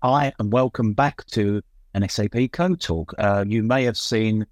Hi, and welcome back to an SAP Code Talk. Uh, you may have seen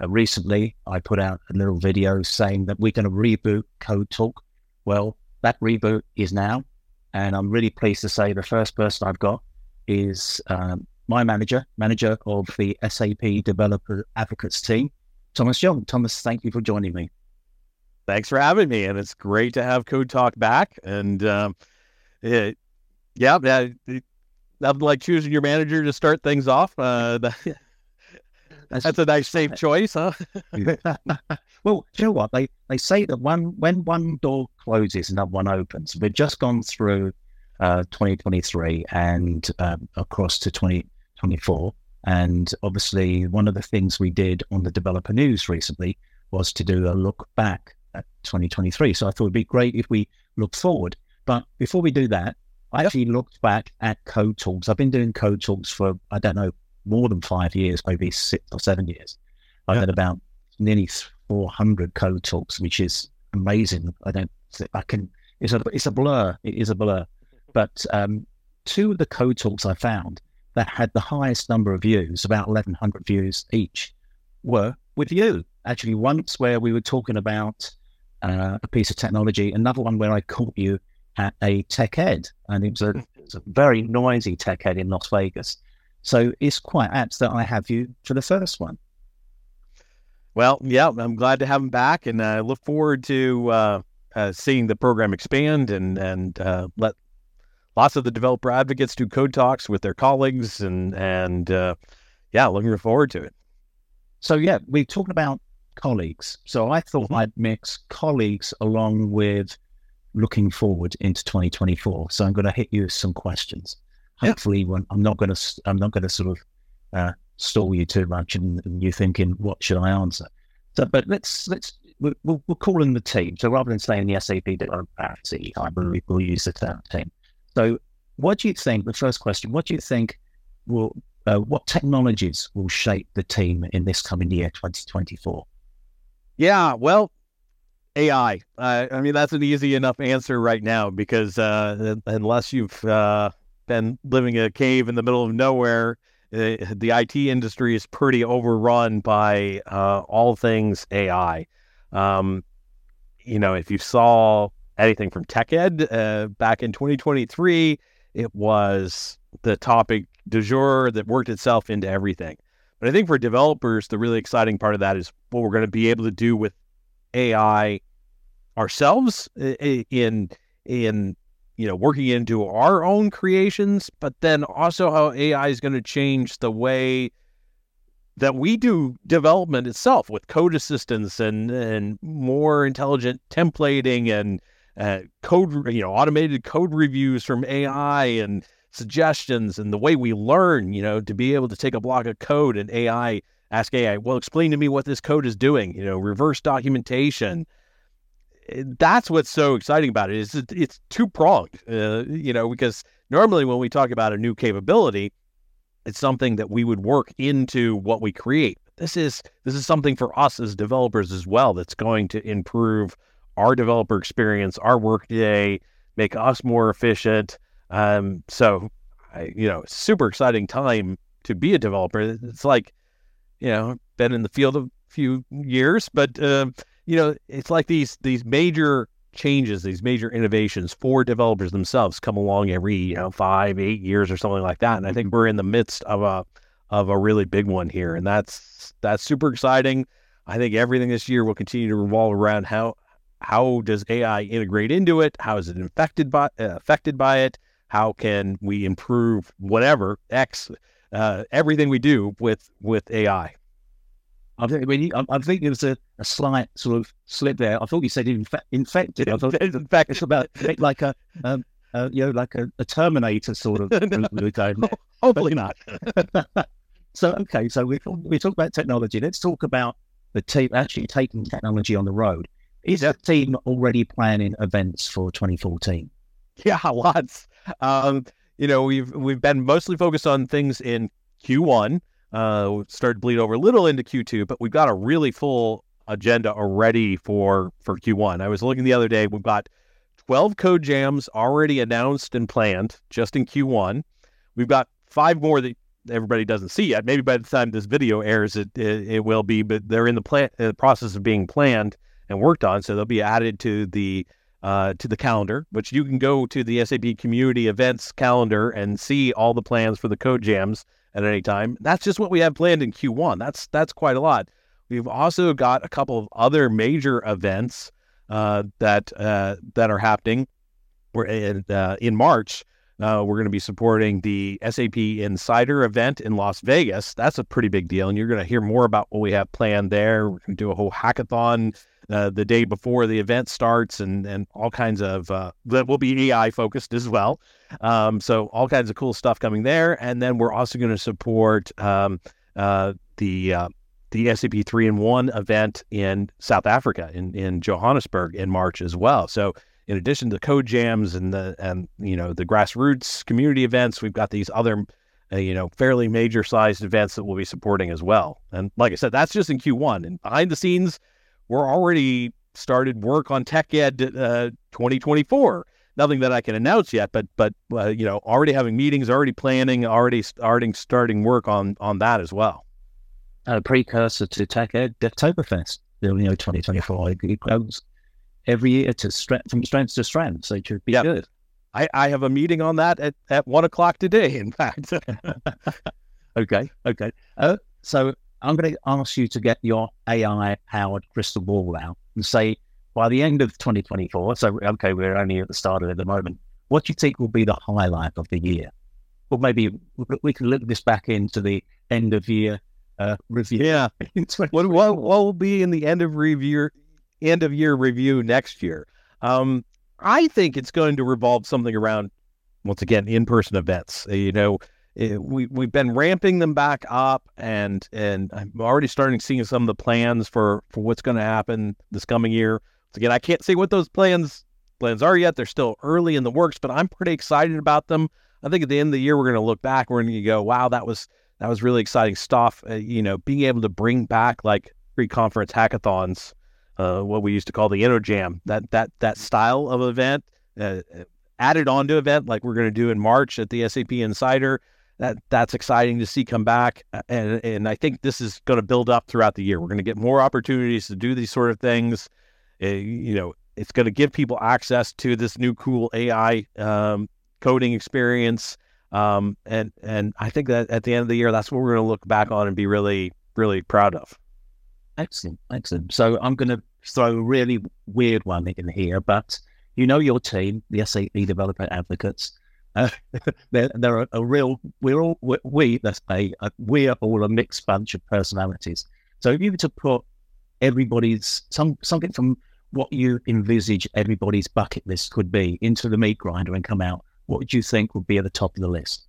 uh, recently, I put out a little video saying that we're going to reboot Code Talk. Well, that reboot is now, and I'm really pleased to say the first person I've got is um, my manager, manager of the SAP Developer Advocates team, Thomas Jung. Thomas, thank you for joining me. Thanks for having me, and it's great to have Code Talk back. And um, it, yeah, it, nothing like choosing your manager to start things off. Uh, that, that's, that's, a nice, safe choice, huh? well, you know what? They they say that one when one door closes, another one opens. We've just gone through uh, 2023 and um, across to 2024. And obviously, one of the things we did on the developer news recently was to do a look back at 2023. So I thought it'd be great if we look forward. But before we do that, I actually looked back at code talks. I've been doing code talks for, I don't know, more than five years, maybe six or seven years. I've had about nearly 400 code talks, which is amazing. I don't, I can, it's a, it's a blur. It is a blur. But um, two of the code talks I found that had the highest number of views, about 1,100 views each, were with you. Actually, once where we were talking about uh, a piece of technology, another one where I caught you at a tech ed, and it was, a, it was a very noisy tech ed in Las Vegas. So it's quite apt that I have you for the first one. Well, yeah, I'm glad to have him back, and I look forward to uh, uh, seeing the program expand and and uh, let lots of the developer advocates do code talks with their colleagues, and and uh, yeah, looking forward to it. So yeah, we're talking about colleagues. So I thought mm-hmm. I'd mix colleagues along with looking forward into 2024. So I'm going to hit you with some questions. Hopefully, yeah. when I'm not going to, I'm not going to sort of uh, stall you too much, and, and you're thinking, what should I answer? So, but let's let's we'll, we'll call in the team. So rather than saying the SAP development I believe we'll use the term team. So, what do you think? The first question: What do you think will uh, what technologies will shape the team in this coming year, 2024? Yeah, well, AI. Uh, I mean, that's an easy enough answer right now because uh, unless you've uh, been living in a cave in the middle of nowhere, uh, the IT industry is pretty overrun by uh, all things AI. Um, you know, if you saw anything from TechEd uh, back in 2023, it was the topic du jour that worked itself into everything. But I think for developers, the really exciting part of that is what we're going to be able to do with AI ourselves in in you know working into our own creations, but then also how AI is going to change the way that we do development itself with code assistance and and more intelligent templating and uh, code you know automated code reviews from AI and suggestions and the way we learn you know to be able to take a block of code and AI ask AI, well, explain to me what this code is doing, you know, reverse documentation. Eh, that's what's so exciting about it is it's two pronged, uh, you know, because normally when we talk about a new capability, it's something that we would work into what we create. This is this is something for us as developers as well that's going to improve our developer experience, our workday, make us more efficient. Um, so, I, you know, super exciting time to be a developer. It's like you know, been in the field a few years, but uh, you know, it's like these these major changes, these major innovations for developers themselves come along every you know five, eight years or something like that. And I think we're in the midst of a of a really big one here, and that's that's super exciting. I think everything this year will continue to revolve around how how does AI integrate into it? How is it affected by uh, affected by it? How can we improve whatever X uh, everything we do with with AI. I think, I, mean, I, I think there was a, a, slight sort of slip there. I thought you said infe- infected. I thought in fact it's about like a um, uh, you know like a, a Terminator sort of. Hopefully not. so okay, so we we talk about technology. Let's talk about the team actually taking technology on the road. Is the team already planning events for 2014? Yeah, lots. Um, you know, we've we've been mostly focused on things in Q1. Uh, started to bleed over a little into Q2, but we've got a really full agenda already for for Q1. I was looking the other day. We've got 12 code jams already announced and planned just in Q1. We've got five more that everybody doesn't see yet. Maybe by the time this video airs, it it, it will be, but they're in the plan, uh, process of being planned and worked on, so they'll be added to the uh, to the calendar. Which you can go to the SAP Community Events calendar and see all the plans for the code jams at any time. That's just what we have planned in Q1. That's that's quite a lot. We've also got a couple of other major events uh, that uh, that are happening. We're in, uh, in March. Uh, we're going to be supporting the SAP Insider event in Las Vegas. That's a pretty big deal, and you're going to hear more about what we have planned there. We're going to do a whole hackathon uh, the day before the event starts, and and all kinds of uh, that will be AI focused as well. Um, so all kinds of cool stuff coming there, and then we're also going to support um, uh, the uh, the SAP three in one event in South Africa in in Johannesburg in March as well. So in addition to code jams and the and you know the grassroots community events, we've got these other uh, you know fairly major sized events that we'll be supporting as well. And like I said, that's just in Q1. And behind the scenes, we're already started work on Tech Ed uh, 2024. Nothing that I can announce yet, but but uh, you know already having meetings, already planning, already starting starting work on on that as well. A precursor to Tech Ed Devtoberfest, you know, 2024. It goes every year to strength from strength to strength. So it should be yep. good. I, I have a meeting on that at, at one o'clock today, in fact. okay. Okay. Uh, so I'm going to ask you to get your AI powered crystal ball out and say by the end of 2024, so okay, we're only at the start of it at the moment, what do you think will be the highlight of the year? Or maybe we can look this back into the end of year uh, review. Yeah. what, what, what will be in the end of review end of year review next year. Um, I think it's going to revolve something around, once again, in person events. Uh, you know, it, eh, we we've been ramping them back up, and and I'm already starting seeing some of the plans for for what's going to happen this coming year. Once again, I can't say what those plans plans are yet. They're still early in the works, but I'm pretty excited about them. I think at the end of the year, we're going to look back. We're going to go, wow, that was that was really exciting stuff. Uh, you know, being able to bring back like pre-conference hackathons uh, what we used to call the InnoJam, that that that style of event, uh, added onto event like we're going to do in March at the SAP Insider. That that's exciting to see come back, and and I think this is going to build up throughout the year. We're going to get more opportunities to do these sort of things. Uh, you know, it's going to give people access to this new cool AI um, coding experience. Um, and and I think that at the end of the year, that's what we're going to look back on and be really really proud of. Excellent, excellent. So I'm going to throw a really weird one in here, but you know your team, the SAP developer advocates. Uh, they're, they're a, a, real. We're all we. Let's say uh, we're all a mixed bunch of personalities. So if you were to put everybody's some something from what you envisage everybody's bucket list could be into the meat grinder and come out, what would you think would be at the top of the list?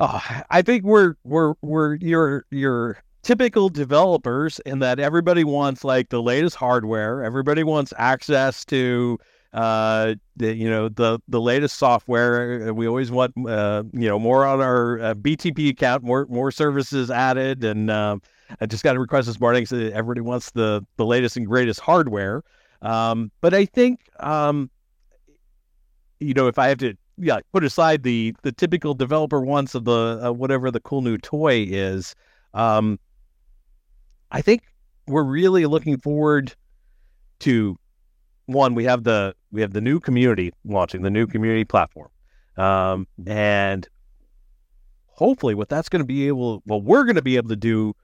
Oh, I think we're we're we're your your typical developers in that everybody wants like the latest hardware, everybody wants access to uh the, you know the the latest software we always want uh you know more on our uh, btp account more more services added and um, i just got a request this morning so everybody wants the the latest and greatest hardware. Um but i think um you know if i have to yeah put aside the the typical developer wants of the uh, whatever the cool new toy is um I think we're really looking forward to one. We have the we have the new community launching the new community platform, um, and hopefully, what that's going to be able, well, we're going to be able to do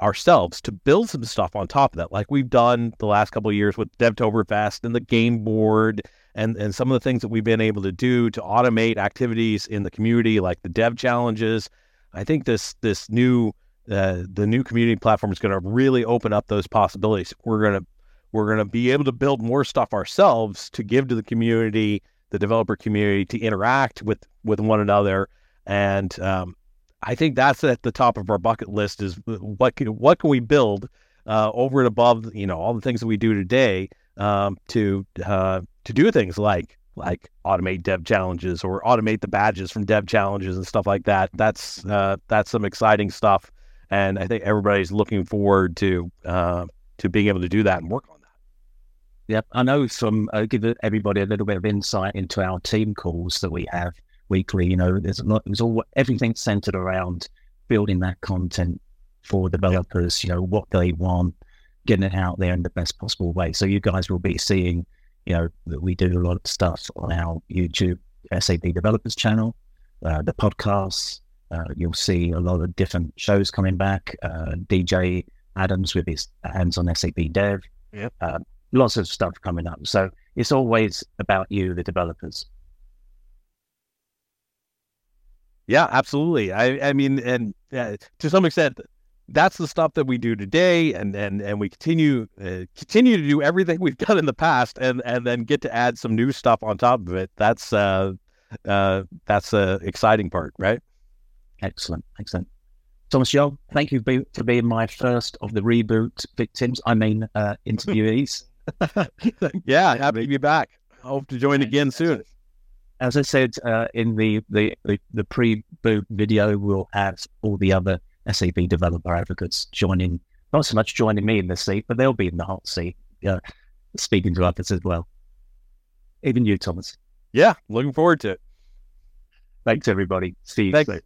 ourselves to build some stuff on top of that, like we've done the last couple of years with Devtoberfest and the game board and and some of the things that we've been able to do to automate activities in the community, like the dev challenges. I think this this new uh, the new community platform is going to really open up those possibilities. We're going to we're going to be able to build more stuff ourselves to give to the community, the developer community, to interact with with one another. And um, I think that's at the top of our bucket list is what can what can we build uh, over and above you know all the things that we do today um, to uh, to do things like like automate dev challenges or automate the badges from dev challenges and stuff like that. That's uh, that's some exciting stuff and I think everybody's looking forward to uh, to being able to do that and work on that. Yep, I know from uh, give everybody a little bit of insight into our team calls that we have. weekly. You know, there's a lot. There's all everything centered around building that content for developers. You know, what they want, getting it out there in the best possible way. So you guys will be seeing, you know, that we do a lot of stuff on our YouTube SAP Developers channel, uh, the podcasts. Uh, you'll see a lot of different shows coming back. Uh, DJ Adams with his hands on SAP Dev. Yep. Uh, lots of stuff coming up. So it's always about you, the developers. Yeah, absolutely. I, I mean, and uh, to some extent, that's the stuff that we do today, and and and we continue uh, continue to do everything we've done in the past, and and then get to add some new stuff on top of it. That's uh, uh, that's the exciting part, right? Excellent, excellent. Thomas Jung, thank you for being my first of the reboot victims. I mean, uh, interviewees. yeah, happy to be back. Hope to join again soon. As I said uh, in the the, the, pre-boot video, we'll have all the other SAP developer advocates joining, not so much joining me in the seat, but they'll be in the hot seat, uh, speaking to others as well. Even you, Thomas. Yeah, looking forward to it. Thanks, everybody. See you Thanks.